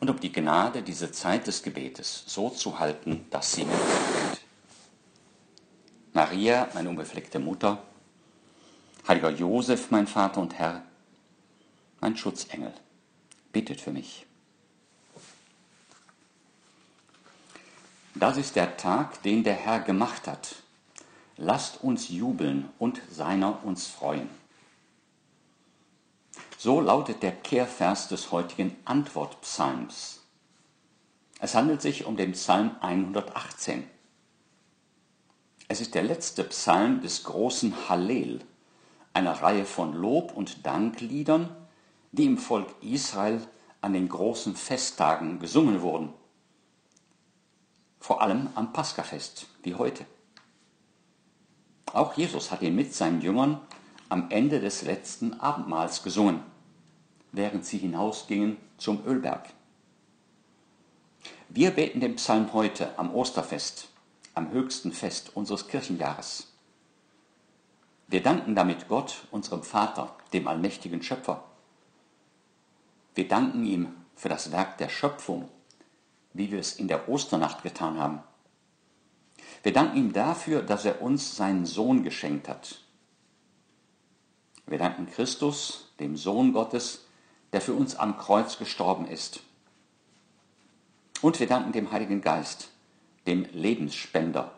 und um die Gnade, diese Zeit des Gebetes so zu halten, dass sie mir gefällt. Maria, meine unbefleckte Mutter, heiliger Josef, mein Vater und Herr, mein Schutzengel, bittet für mich. Das ist der Tag, den der Herr gemacht hat. Lasst uns jubeln und seiner uns freuen. So lautet der Kehrvers des heutigen Antwortpsalms. Es handelt sich um den Psalm 118. Es ist der letzte Psalm des großen Hallel, einer Reihe von Lob- und Dankliedern, die im Volk Israel an den großen Festtagen gesungen wurden. Vor allem am Paskafest, wie heute. Auch Jesus hat ihn mit seinen Jüngern am Ende des letzten Abendmahls gesungen während sie hinausgingen zum Ölberg. Wir beten den Psalm heute am Osterfest, am höchsten Fest unseres Kirchenjahres. Wir danken damit Gott, unserem Vater, dem allmächtigen Schöpfer. Wir danken ihm für das Werk der Schöpfung, wie wir es in der Osternacht getan haben. Wir danken ihm dafür, dass er uns seinen Sohn geschenkt hat. Wir danken Christus, dem Sohn Gottes, der für uns am Kreuz gestorben ist. Und wir danken dem Heiligen Geist, dem Lebensspender,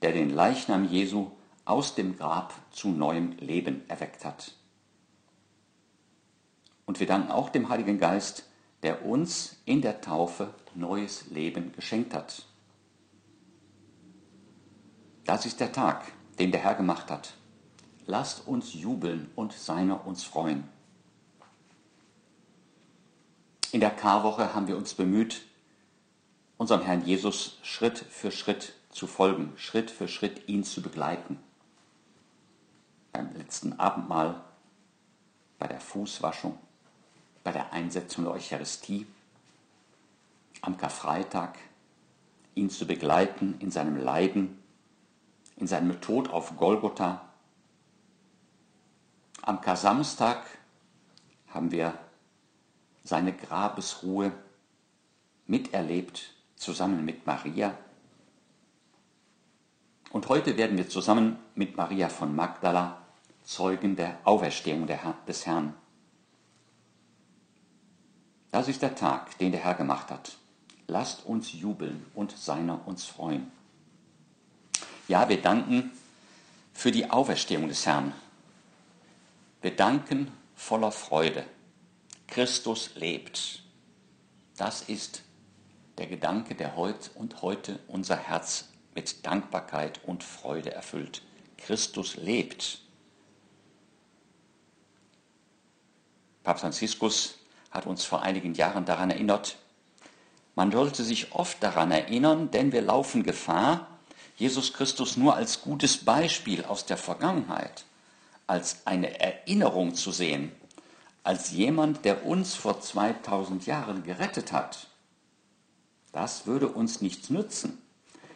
der den Leichnam Jesu aus dem Grab zu neuem Leben erweckt hat. Und wir danken auch dem Heiligen Geist, der uns in der Taufe neues Leben geschenkt hat. Das ist der Tag, den der Herr gemacht hat. Lasst uns jubeln und seiner uns freuen. In der Karwoche haben wir uns bemüht, unserem Herrn Jesus Schritt für Schritt zu folgen, Schritt für Schritt ihn zu begleiten. Beim letzten Abendmahl, bei der Fußwaschung, bei der Einsetzung der Eucharistie, am Karfreitag, ihn zu begleiten in seinem Leiden, in seinem Tod auf Golgotha. Am Kasamstag haben wir seine Grabesruhe miterlebt, zusammen mit Maria. Und heute werden wir zusammen mit Maria von Magdala Zeugen der Auferstehung des Herrn. Das ist der Tag, den der Herr gemacht hat. Lasst uns jubeln und seiner uns freuen. Ja, wir danken für die Auferstehung des Herrn. Wir danken voller Freude. Christus lebt. Das ist der Gedanke, der heute und heute unser Herz mit Dankbarkeit und Freude erfüllt. Christus lebt. Papst Franziskus hat uns vor einigen Jahren daran erinnert, man sollte sich oft daran erinnern, denn wir laufen Gefahr, Jesus Christus nur als gutes Beispiel aus der Vergangenheit, als eine Erinnerung zu sehen, als jemand, der uns vor 2000 Jahren gerettet hat, das würde uns nichts nützen.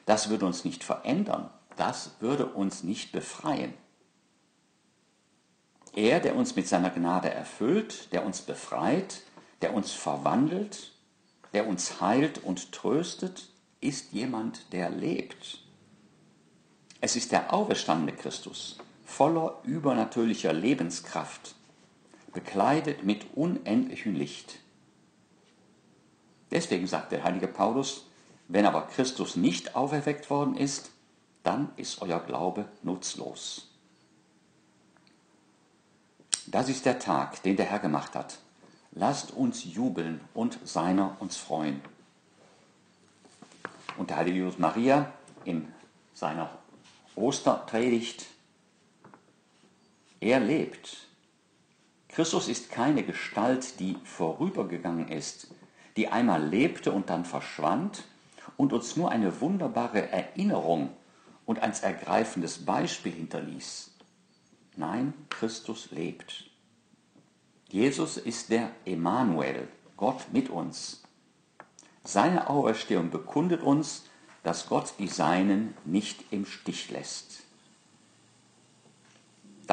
Das würde uns nicht verändern. Das würde uns nicht befreien. Er, der uns mit seiner Gnade erfüllt, der uns befreit, der uns verwandelt, der uns heilt und tröstet, ist jemand, der lebt. Es ist der auferstandene Christus, voller übernatürlicher Lebenskraft, bekleidet mit unendlichem Licht. Deswegen sagt der heilige Paulus, wenn aber Christus nicht auferweckt worden ist, dann ist euer Glaube nutzlos. Das ist der Tag, den der Herr gemacht hat. Lasst uns jubeln und seiner uns freuen. Und der heilige Jesus Maria in seiner Osterpredigt, er lebt Christus ist keine Gestalt, die vorübergegangen ist, die einmal lebte und dann verschwand und uns nur eine wunderbare Erinnerung und ein ergreifendes Beispiel hinterließ. Nein, Christus lebt. Jesus ist der Emanuel, Gott mit uns. Seine Auferstehung bekundet uns, dass Gott die Seinen nicht im Stich lässt.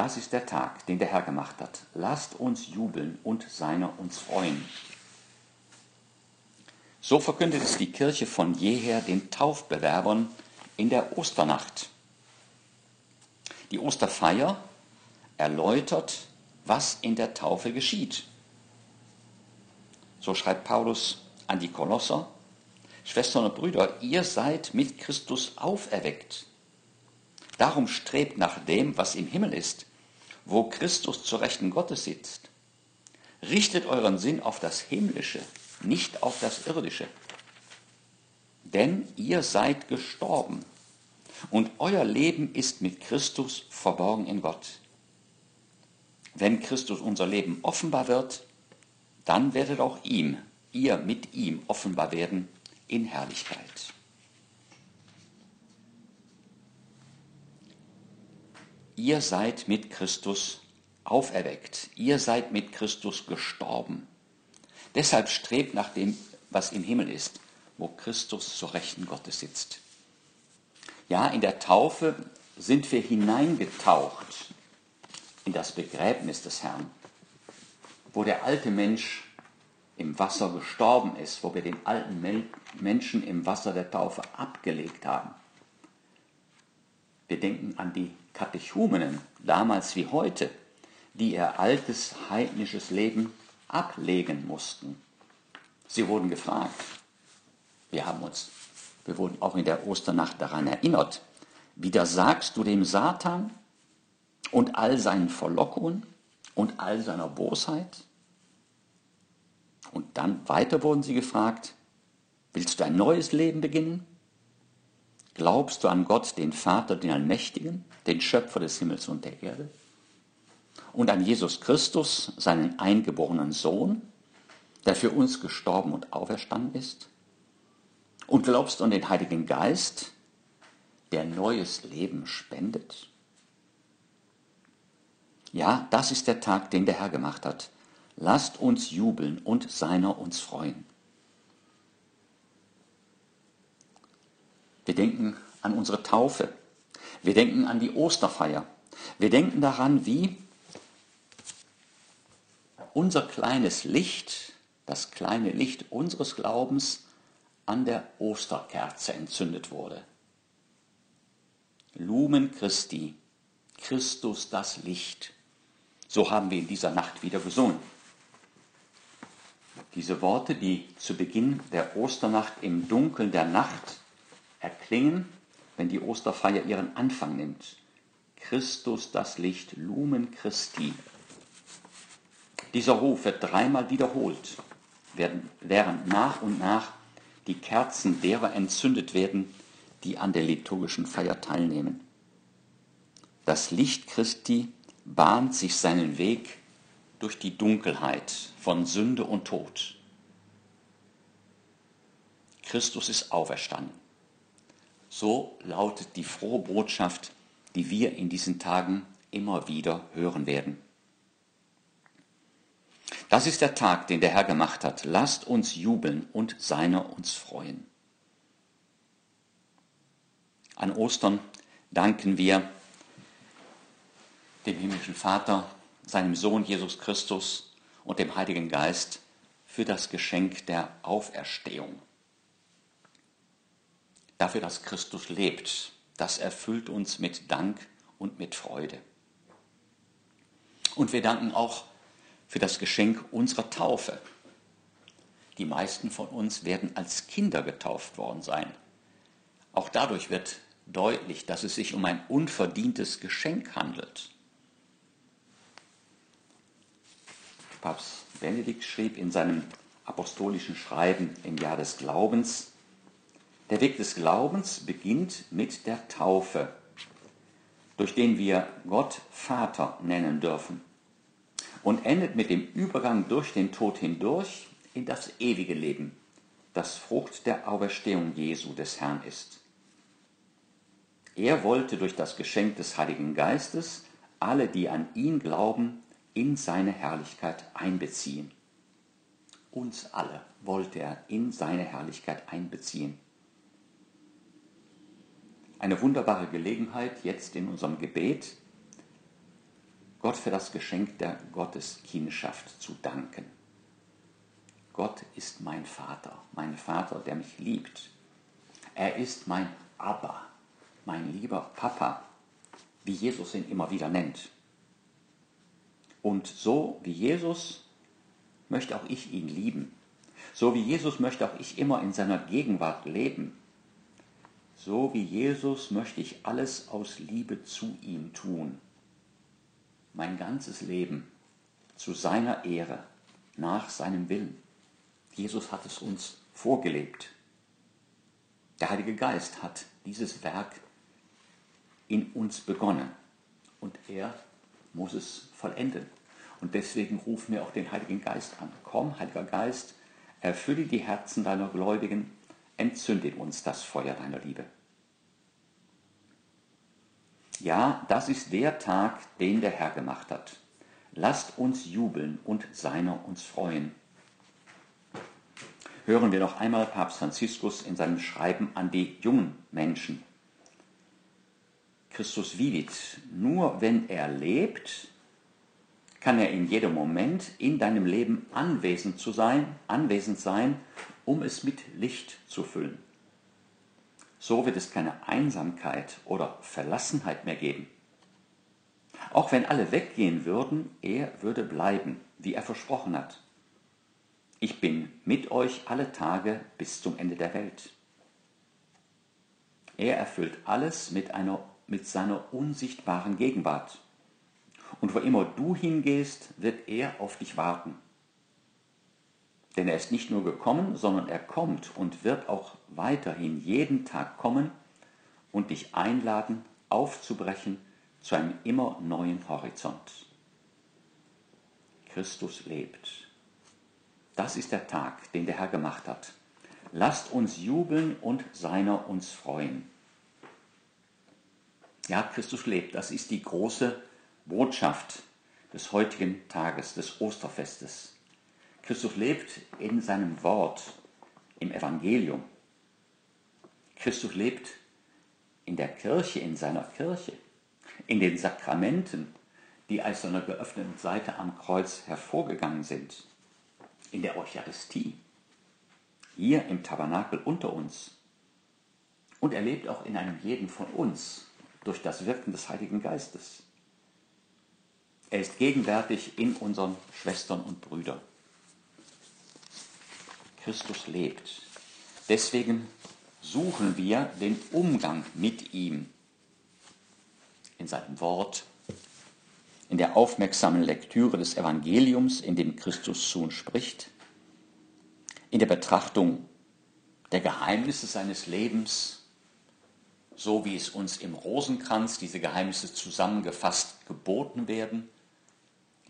Das ist der Tag, den der Herr gemacht hat. Lasst uns jubeln und seiner uns freuen. So verkündet es die Kirche von jeher den Taufbewerbern in der Osternacht. Die Osterfeier erläutert, was in der Taufe geschieht. So schreibt Paulus an die Kolosser, Schwestern und Brüder, ihr seid mit Christus auferweckt. Darum strebt nach dem, was im Himmel ist, wo Christus zur Rechten Gottes sitzt. Richtet euren Sinn auf das Himmlische, nicht auf das Irdische. Denn ihr seid gestorben und euer Leben ist mit Christus verborgen in Gott. Wenn Christus unser Leben offenbar wird, dann werdet auch ihm, ihr mit ihm offenbar werden in Herrlichkeit. Ihr seid mit Christus auferweckt, ihr seid mit Christus gestorben. Deshalb strebt nach dem, was im Himmel ist, wo Christus zur Rechten Gottes sitzt. Ja, in der Taufe sind wir hineingetaucht in das Begräbnis des Herrn, wo der alte Mensch im Wasser gestorben ist, wo wir den alten Menschen im Wasser der Taufe abgelegt haben. Wir denken an die Katechumenen, damals wie heute, die ihr altes heidnisches Leben ablegen mussten. Sie wurden gefragt. Wir haben uns, wir wurden auch in der Osternacht daran erinnert. Widersagst du dem Satan und all seinen Verlockungen und all seiner Bosheit? Und dann weiter wurden sie gefragt, willst du ein neues Leben beginnen? Glaubst du an Gott, den Vater, den Allmächtigen, den Schöpfer des Himmels und der Erde? und an Jesus Christus, seinen eingeborenen Sohn, der für uns gestorben und auferstanden ist? Und glaubst an den Heiligen Geist, der neues Leben spendet? Ja, das ist der Tag, den der Herr gemacht hat. Lasst uns jubeln und seiner uns freuen. Wir denken an unsere Taufe. Wir denken an die Osterfeier. Wir denken daran, wie unser kleines Licht, das kleine Licht unseres Glaubens, an der Osterkerze entzündet wurde. Lumen Christi, Christus das Licht. So haben wir in dieser Nacht wieder gesungen. Diese Worte, die zu Beginn der Osternacht im Dunkeln der Nacht erklingen, wenn die Osterfeier ihren Anfang nimmt. Christus das Licht, Lumen Christi, dieser Ruf wird dreimal wiederholt, während nach und nach die Kerzen derer entzündet werden, die an der liturgischen Feier teilnehmen. Das Licht Christi bahnt sich seinen Weg durch die Dunkelheit von Sünde und Tod. Christus ist auferstanden. So lautet die frohe Botschaft, die wir in diesen Tagen immer wieder hören werden. Das ist der Tag, den der Herr gemacht hat. Lasst uns jubeln und seiner uns freuen. An Ostern danken wir dem himmlischen Vater, seinem Sohn Jesus Christus und dem Heiligen Geist für das Geschenk der Auferstehung. Dafür, dass Christus lebt, das erfüllt uns mit Dank und mit Freude. Und wir danken auch für das Geschenk unserer Taufe. Die meisten von uns werden als Kinder getauft worden sein. Auch dadurch wird deutlich, dass es sich um ein unverdientes Geschenk handelt. Papst Benedikt schrieb in seinem apostolischen Schreiben im Jahr des Glaubens, der Weg des Glaubens beginnt mit der Taufe, durch den wir Gott Vater nennen dürfen und endet mit dem Übergang durch den Tod hindurch in das ewige Leben, das Frucht der Auferstehung Jesu des Herrn ist. Er wollte durch das Geschenk des Heiligen Geistes alle, die an ihn glauben, in seine Herrlichkeit einbeziehen. Uns alle wollte er in seine Herrlichkeit einbeziehen. Eine wunderbare Gelegenheit jetzt in unserem Gebet, Gott für das Geschenk der Gotteskindschaft zu danken. Gott ist mein Vater, mein Vater, der mich liebt. Er ist mein Abba, mein lieber Papa, wie Jesus ihn immer wieder nennt. Und so wie Jesus möchte auch ich ihn lieben. So wie Jesus möchte auch ich immer in seiner Gegenwart leben. So wie Jesus möchte ich alles aus Liebe zu ihm tun. Mein ganzes Leben zu seiner Ehre, nach seinem Willen. Jesus hat es uns vorgelebt. Der Heilige Geist hat dieses Werk in uns begonnen und er muss es vollenden. Und deswegen rufen wir auch den Heiligen Geist an. Komm, Heiliger Geist, erfülle die Herzen deiner Gläubigen, entzünde in uns das Feuer deiner Liebe. Ja, das ist der Tag, den der Herr gemacht hat. Lasst uns jubeln und seiner uns freuen. Hören wir noch einmal Papst Franziskus in seinem Schreiben an die jungen Menschen. Christus vivit, nur wenn er lebt, kann er in jedem Moment in deinem Leben anwesend zu sein, anwesend sein, um es mit Licht zu füllen. So wird es keine Einsamkeit oder Verlassenheit mehr geben. Auch wenn alle weggehen würden, er würde bleiben, wie er versprochen hat. Ich bin mit euch alle Tage bis zum Ende der Welt. Er erfüllt alles mit, einer, mit seiner unsichtbaren Gegenwart. Und wo immer du hingehst, wird er auf dich warten. Denn er ist nicht nur gekommen, sondern er kommt und wird auch weiterhin jeden Tag kommen und dich einladen, aufzubrechen zu einem immer neuen Horizont. Christus lebt. Das ist der Tag, den der Herr gemacht hat. Lasst uns jubeln und seiner uns freuen. Ja, Christus lebt. Das ist die große Botschaft des heutigen Tages, des Osterfestes. Christus lebt in seinem Wort, im Evangelium. Christus lebt in der Kirche, in seiner Kirche, in den Sakramenten, die aus seiner geöffneten Seite am Kreuz hervorgegangen sind, in der Eucharistie, hier im Tabernakel unter uns. Und er lebt auch in einem jeden von uns durch das Wirken des Heiligen Geistes. Er ist gegenwärtig in unseren Schwestern und Brüdern. Christus lebt. Deswegen suchen wir den Umgang mit ihm in seinem Wort, in der aufmerksamen Lektüre des Evangeliums, in dem Christus zu uns spricht, in der Betrachtung der Geheimnisse seines Lebens, so wie es uns im Rosenkranz diese Geheimnisse zusammengefasst geboten werden,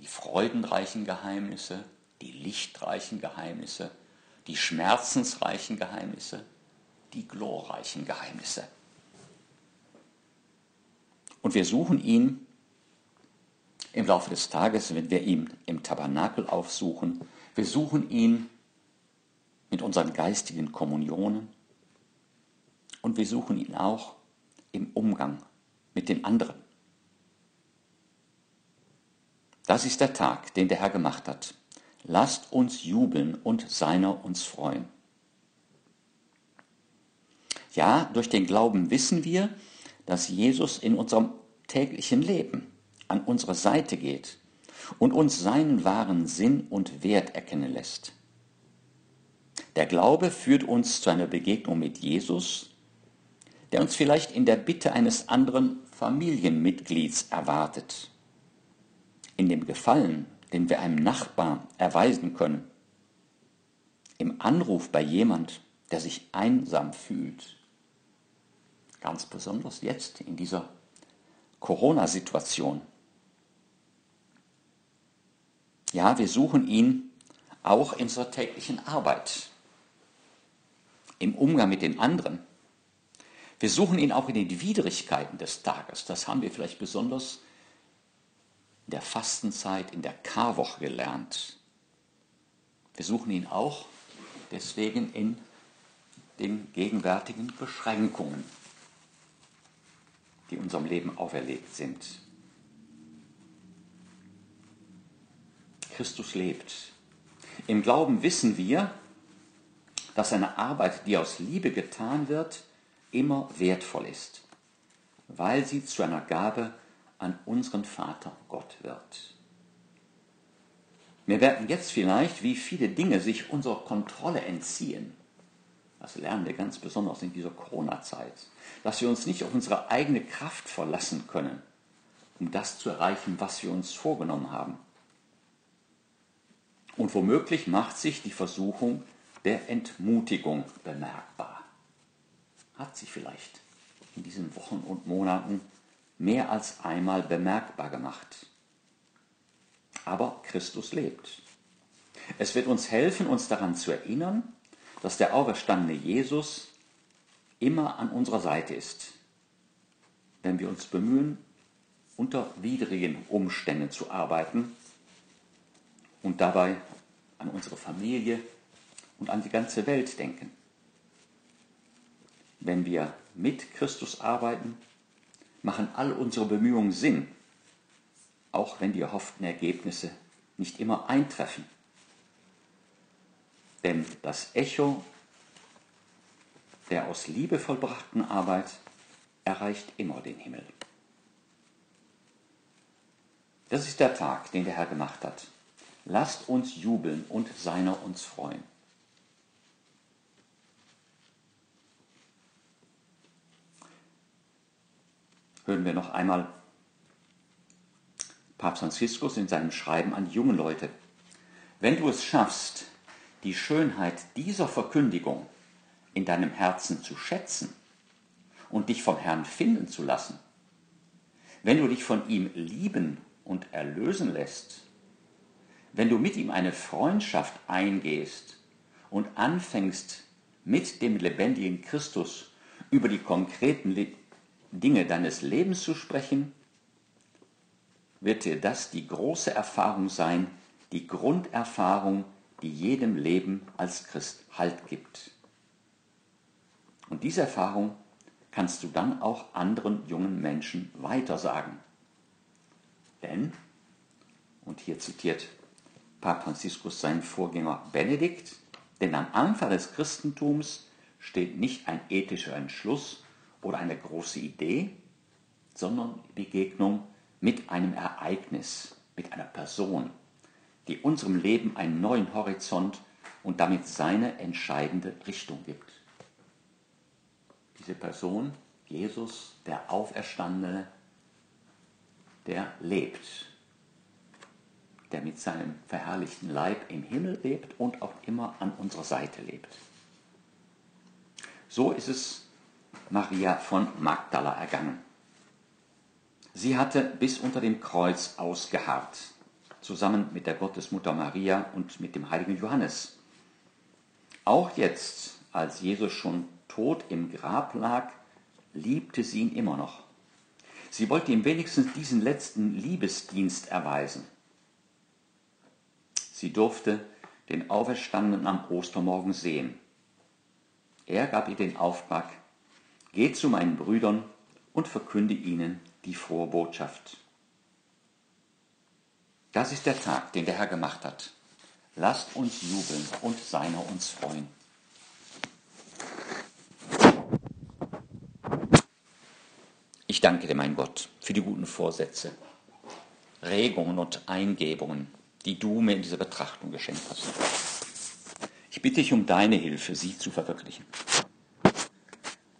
die freudenreichen Geheimnisse, die lichtreichen Geheimnisse, die schmerzensreichen Geheimnisse, die glorreichen Geheimnisse. Und wir suchen ihn im Laufe des Tages, wenn wir ihn im Tabernakel aufsuchen. Wir suchen ihn mit unseren geistigen Kommunionen und wir suchen ihn auch im Umgang mit den anderen. Das ist der Tag, den der Herr gemacht hat. Lasst uns jubeln und seiner uns freuen. Ja, durch den Glauben wissen wir, dass Jesus in unserem täglichen Leben an unsere Seite geht und uns seinen wahren Sinn und Wert erkennen lässt. Der Glaube führt uns zu einer Begegnung mit Jesus, der uns vielleicht in der Bitte eines anderen Familienmitglieds erwartet in dem Gefallen, den wir einem Nachbar erweisen können, im Anruf bei jemand, der sich einsam fühlt, ganz besonders jetzt in dieser Corona-Situation. Ja, wir suchen ihn auch in unserer täglichen Arbeit, im Umgang mit den anderen. Wir suchen ihn auch in den Widrigkeiten des Tages. Das haben wir vielleicht besonders in der Fastenzeit, in der Karwoche gelernt. Wir suchen ihn auch deswegen in den gegenwärtigen Beschränkungen, die unserem Leben auferlegt sind. Christus lebt. Im Glauben wissen wir, dass eine Arbeit, die aus Liebe getan wird, immer wertvoll ist, weil sie zu einer Gabe an unseren Vater Gott wird. Wir merken jetzt vielleicht, wie viele Dinge sich unserer Kontrolle entziehen. Das lernen wir ganz besonders in dieser Corona-Zeit, dass wir uns nicht auf unsere eigene Kraft verlassen können, um das zu erreichen, was wir uns vorgenommen haben. Und womöglich macht sich die Versuchung der Entmutigung bemerkbar. Hat sich vielleicht in diesen Wochen und Monaten mehr als einmal bemerkbar gemacht. Aber Christus lebt. Es wird uns helfen, uns daran zu erinnern, dass der auferstandene Jesus immer an unserer Seite ist, wenn wir uns bemühen, unter widrigen Umständen zu arbeiten und dabei an unsere Familie und an die ganze Welt denken. Wenn wir mit Christus arbeiten, machen all unsere Bemühungen Sinn, auch wenn die erhofften Ergebnisse nicht immer eintreffen. Denn das Echo der aus Liebe vollbrachten Arbeit erreicht immer den Himmel. Das ist der Tag, den der Herr gemacht hat. Lasst uns jubeln und seiner uns freuen. Hören wir noch einmal Papst Franziskus in seinem Schreiben an die jungen Leute. Wenn du es schaffst, die Schönheit dieser Verkündigung in deinem Herzen zu schätzen und dich vom Herrn finden zu lassen, wenn du dich von ihm lieben und erlösen lässt, wenn du mit ihm eine Freundschaft eingehst und anfängst mit dem lebendigen Christus über die konkreten Dinge deines Lebens zu sprechen, wird dir das die große Erfahrung sein, die Grunderfahrung, die jedem Leben als Christ Halt gibt. Und diese Erfahrung kannst du dann auch anderen jungen Menschen weitersagen. Denn, und hier zitiert Papst Franziskus seinen Vorgänger Benedikt, denn am Anfang des Christentums steht nicht ein ethischer Entschluss oder eine große Idee, sondern Begegnung mit einem Ereignis, mit einer Person, die unserem Leben einen neuen Horizont und damit seine entscheidende Richtung gibt. Diese Person, Jesus, der Auferstandene, der lebt, der mit seinem verherrlichten Leib im Himmel lebt und auch immer an unserer Seite lebt. So ist es Maria von Magdala ergangen. Sie hatte bis unter dem Kreuz ausgeharrt, zusammen mit der Gottesmutter Maria und mit dem heiligen Johannes. Auch jetzt, als Jesus schon tot im Grab lag, liebte sie ihn immer noch. Sie wollte ihm wenigstens diesen letzten Liebesdienst erweisen. Sie durfte den Auferstandenen am Ostermorgen sehen. Er gab ihr den Auftrag, Geh zu meinen Brüdern und verkünde ihnen die frohe Botschaft. Das ist der Tag, den der Herr gemacht hat. Lasst uns jubeln und seiner uns freuen. Ich danke dir, mein Gott, für die guten Vorsätze, Regungen und Eingebungen, die du mir in dieser Betrachtung geschenkt hast. Ich bitte dich um deine Hilfe, sie zu verwirklichen.